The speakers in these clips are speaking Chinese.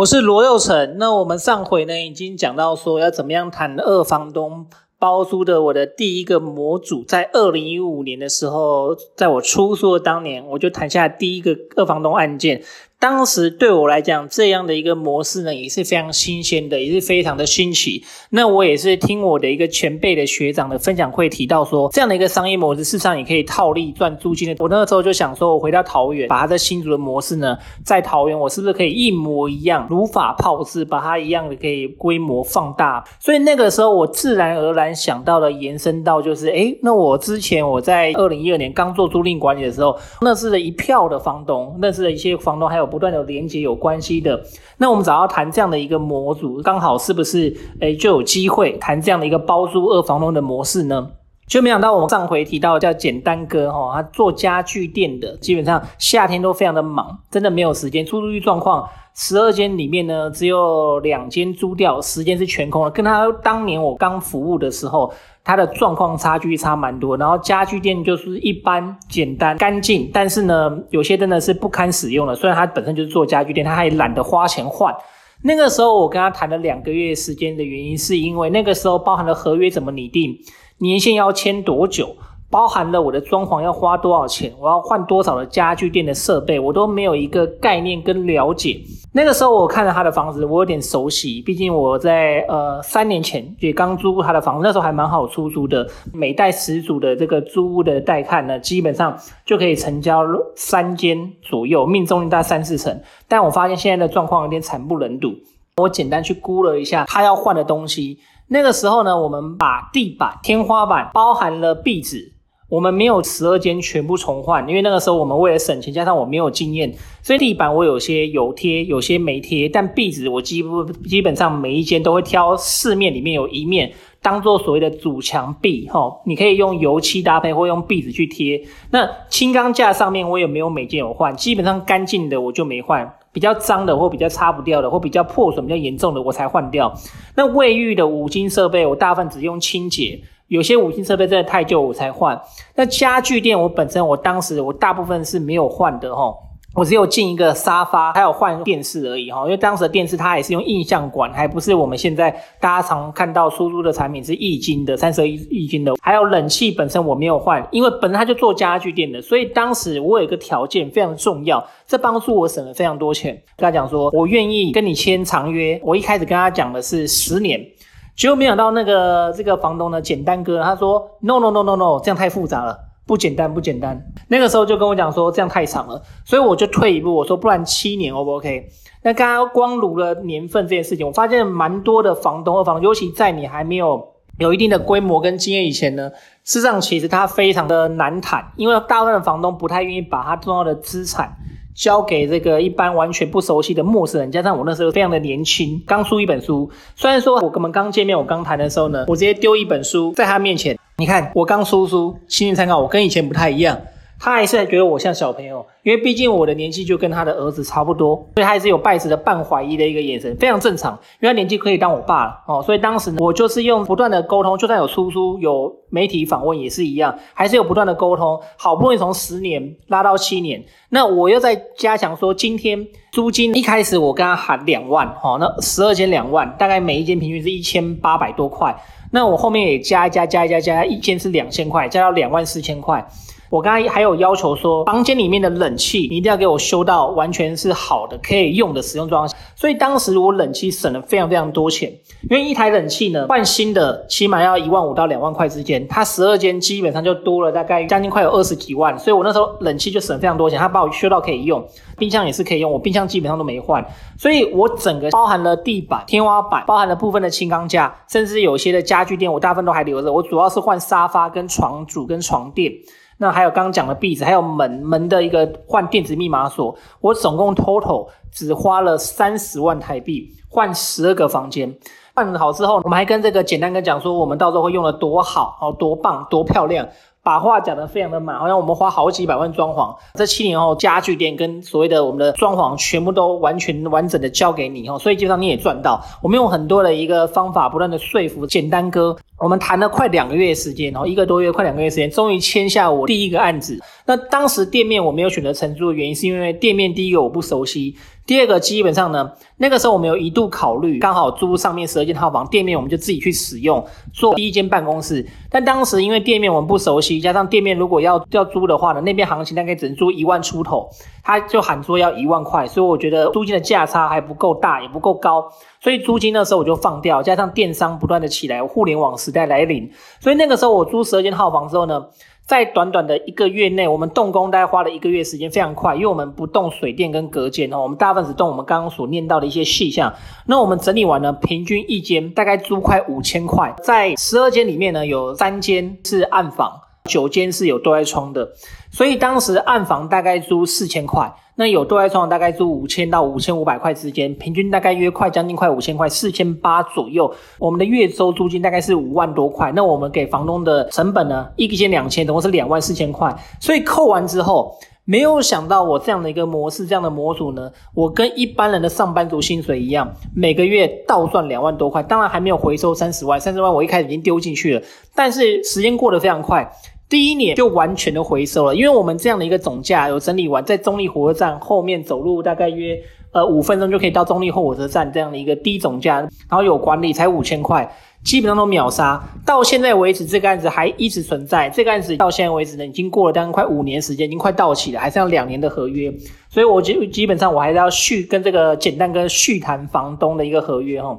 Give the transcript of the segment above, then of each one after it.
我是罗佑成。那我们上回呢已经讲到说要怎么样谈二房东包租的我的第一个模组，在二零一五年的时候，在我出书的当年，我就谈下第一个二房东案件。当时对我来讲，这样的一个模式呢，也是非常新鲜的，也是非常的新奇。那我也是听我的一个前辈的学长的分享会提到说，这样的一个商业模式，事实上也可以套利赚租金的。我那个时候就想说，我回到桃园，把它的新竹的模式呢，在桃园，我是不是可以一模一样，如法炮制，把它一样的可以规模放大？所以那个时候，我自然而然想到了延伸到就是，诶，那我之前我在二零一二年刚做租赁管理的时候，认识了一票的房东，认识了一些房东，还有不断的连接有关系的，那我们只要谈这样的一个模组，刚好是不是诶就有机会谈这样的一个包租二房东的模式呢？就没想到我们上回提到叫简单哥哈，他做家具店的，基本上夏天都非常的忙，真的没有时间。出租率状况，十二间里面呢，只有两间租掉，十间是全空的。跟他当年我刚服务的时候。他的状况差距差蛮多，然后家具店就是一般简单干净，但是呢，有些真的是不堪使用的。虽然他本身就是做家具店，他还懒得花钱换。那个时候我跟他谈了两个月时间的原因，是因为那个时候包含了合约怎么拟定，年限要签多久。包含了我的装潢要花多少钱，我要换多少的家具店的设备，我都没有一个概念跟了解。那个时候我看了他的房子，我有点熟悉，毕竟我在呃三年前也刚租过他的房子，那时候还蛮好出租的，每贷十组的这个租屋的带看呢，基本上就可以成交三间左右，命中率大概三四成。但我发现现在的状况有点惨不忍睹，我简单去估了一下他要换的东西。那个时候呢，我们把地板、天花板包含了壁纸。我们没有十二间全部重换，因为那个时候我们为了省钱，加上我没有经验，所以地板我有些有贴，有些没贴。但壁纸我基本基本上每一间都会挑四面里面有一面当做所谓的主墙壁，哈，你可以用油漆搭配或用壁纸去贴。那轻钢架上面我也没有每间有换，基本上干净的我就没换，比较脏的或比较擦不掉的或比较破损比较严重的我才换掉。那卫浴的五金设备我大部分只用清洁。有些五金设备真的太旧，我才换。那家具店我本身我当时我大部分是没有换的齁，我只有进一个沙发，还有换电视而已齁。因为当时的电视它也是用印象管，还不是我们现在大家常看到出租的产品是液晶的，三十二液晶的。还有冷气本身我没有换，因为本身它就做家具店的，所以当时我有一个条件非常重要，这帮助我省了非常多钱。跟他讲说，我愿意跟你签长约。我一开始跟他讲的是十年。结果没想到那个这个房东呢，简单哥他说 no no no no no，这样太复杂了，不简单不简单。那个时候就跟我讲说这样太长了，所以我就退一步，我说不然七年 O 不 OK？那刚刚光卢了年份这件事情，我发现蛮多的房东二房东，尤其在你还没有有一定的规模跟经验以前呢，事实上其实他非常的难谈，因为大部分的房东不太愿意把他重要的资产。交给这个一般完全不熟悉的陌生人，加上我那时候非常的年轻，刚出一本书。虽然说我跟我们刚见面，我刚谈的时候呢，我直接丢一本书在他面前，你看我刚出书，请你参考，我跟以前不太一样。他还是觉得我像小朋友，因为毕竟我的年纪就跟他的儿子差不多，所以他还是有拜师的半怀疑的一个眼神，非常正常。因为他年纪可以当我爸了哦，所以当时呢，我就是用不断的沟通，就算有出书、有媒体访问也是一样，还是有不断的沟通。好不容易从十年拉到七年，那我又在加强说，今天租金一开始我跟他喊两万，哦，那十二间两万，大概每一间平均是一千八百多块。那我后面也加一加，加一加，加一间是两千块，加到两万四千块。我刚才还有要求说，房间里面的冷气你一定要给我修到完全是好的，可以用的使用状况。所以当时我冷气省了非常非常多钱，因为一台冷气呢，换新的起码要一万五到两万块之间，它十二间基本上就多了大概将近快有二十几万，所以我那时候冷气就省非常多钱，他把我修到可以用，冰箱也是可以用，我冰箱基本上都没换，所以我整个包含了地板、天花板，包含了部分的轻钢架，甚至有些的家具店我大部分都还留着，我主要是换沙发跟床组跟床垫。那还有刚刚讲的壁纸，还有门门的一个换电子密码锁，我总共 total 只花了三十万台币换十二个房间。换好之后，我们还跟这个简单跟讲说，我们到时候会用的多好，哦，多棒，多漂亮。把话讲得非常的满，好像我们花好几百万装潢，这七年后家具店跟所谓的我们的装潢全部都完全完整的交给你哦，所以基本上你也赚到。我们用很多的一个方法，不断的说服简单哥，我们谈了快两个月时间，然后一个多月，快两个月时间，终于签下我第一个案子。那当时店面我没有选择承租的原因，是因为店面第一个我不熟悉。第二个，基本上呢，那个时候我们有一度考虑，刚好租上面十二间套房，店面我们就自己去使用做第一间办公室。但当时因为店面我们不熟悉，加上店面如果要要租的话呢，那边行情大概只能租一万出头，他就喊说要一万块，所以我觉得租金的价差还不够大，也不够高，所以租金那时候我就放掉。加上电商不断的起来，互联网时代来临，所以那个时候我租十二间套房之后呢。在短短的一个月内，我们动工大概花了一个月时间，非常快，因为我们不动水电跟隔间哦，我们大部分只动我们刚刚所念到的一些细项。那我们整理完呢，平均一间大概租快五千块，在十二间里面呢，有三间是暗房，九间是有对外窗的，所以当时暗房大概租四千块。那有对外窗大概租五千到五千五百块之间，平均大概约快将近快五千块，四千八左右。我们的月收租金大概是五万多块。那我们给房东的成本呢，一间两千，总共是两万四千块。所以扣完之后，没有想到我这样的一个模式，这样的模组呢，我跟一般人的上班族薪水一样，每个月倒赚两万多块。当然还没有回收三十万，三十万我一开始已经丢进去了，但是时间过得非常快。第一年就完全的回收了，因为我们这样的一个总价有整理完，在中立火车站后面走路大概约呃五分钟就可以到中坜后火车站这样的一个低总价，然后有管理才五千块，基本上都秒杀。到现在为止，这个案子还一直存在。这个案子到现在为止呢，已经过了大概快五年时间，已经快到期了，还剩两年的合约，所以我基基本上我还是要续跟这个简单跟续谈房东的一个合约哈，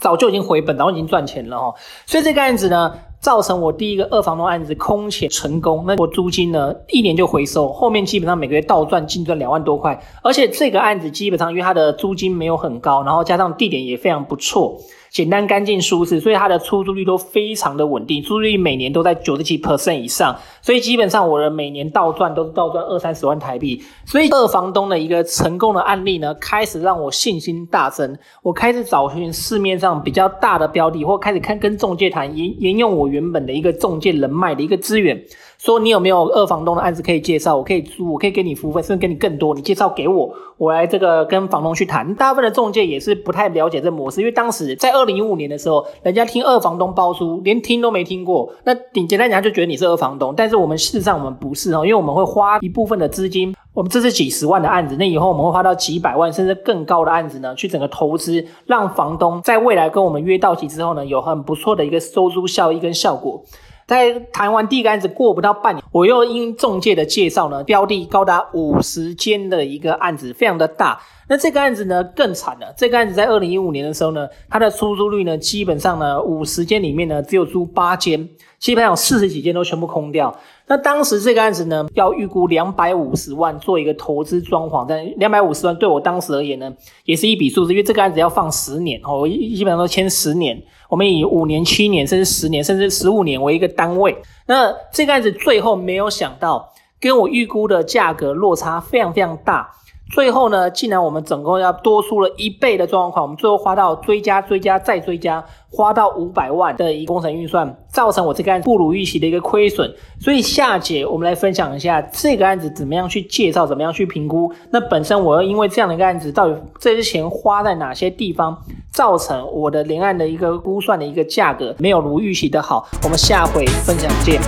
早就已经回本，然后已经赚钱了哈，所以这个案子呢。造成我第一个二房东案子空前成功，那我租金呢一年就回收，后面基本上每个月倒赚净赚两万多块，而且这个案子基本上因为它的租金没有很高，然后加上地点也非常不错。简单、干净、舒适，所以它的出租率都非常的稳定，出租率每年都在九十七 percent 以上，所以基本上我的每年倒赚都是倒赚二三十万台币。所以二房东的一个成功的案例呢，开始让我信心大增，我开始找寻市面上比较大的标的，或开始看跟中介谈，沿沿用我原本的一个中介人脉的一个资源。说你有没有二房东的案子可以介绍？我可以租，我可以给你服务费，甚至给你更多。你介绍给我，我来这个跟房东去谈。大部分的中介也是不太了解这模式，因为当时在二零一五年的时候，人家听二房东包租，连听都没听过。那顶简单讲，就觉得你是二房东。但是我们事实上我们不是哦，因为我们会花一部分的资金，我们这是几十万的案子，那以后我们会花到几百万甚至更高的案子呢，去整个投资，让房东在未来跟我们约到期之后呢，有很不错的一个收租效益跟效果。在谈完第一个案子过不到半年，我又因中介的介绍呢，标的高达五十间的一个案子，非常的大。那这个案子呢更惨了，这个案子在二零一五年的时候呢，它的出租率呢，基本上呢五十间里面呢只有租八间，基本上四十几间都全部空掉。那当时这个案子呢，要预估两百五十万做一个投资装潢，但两百五十万对我当时而言呢，也是一笔数字，因为这个案子要放十年哦，我基本上都签十年，我们以五年、七年，甚至十年，甚至十五年为一个单位。那这个案子最后没有想到，跟我预估的价格落差非常非常大。最后呢，既然我们总共要多出了一倍的装潢款，我们最后花到追加、追加再追加，花到五百万的一个工程预算，造成我这个案子不如预期的一个亏损。所以下节我们来分享一下这个案子怎么样去介绍，怎么样去评估。那本身我要因为这样的一个案子，到底这些钱花在哪些地方，造成我的连案的一个估算的一个价格没有如预期的好。我们下回分享见。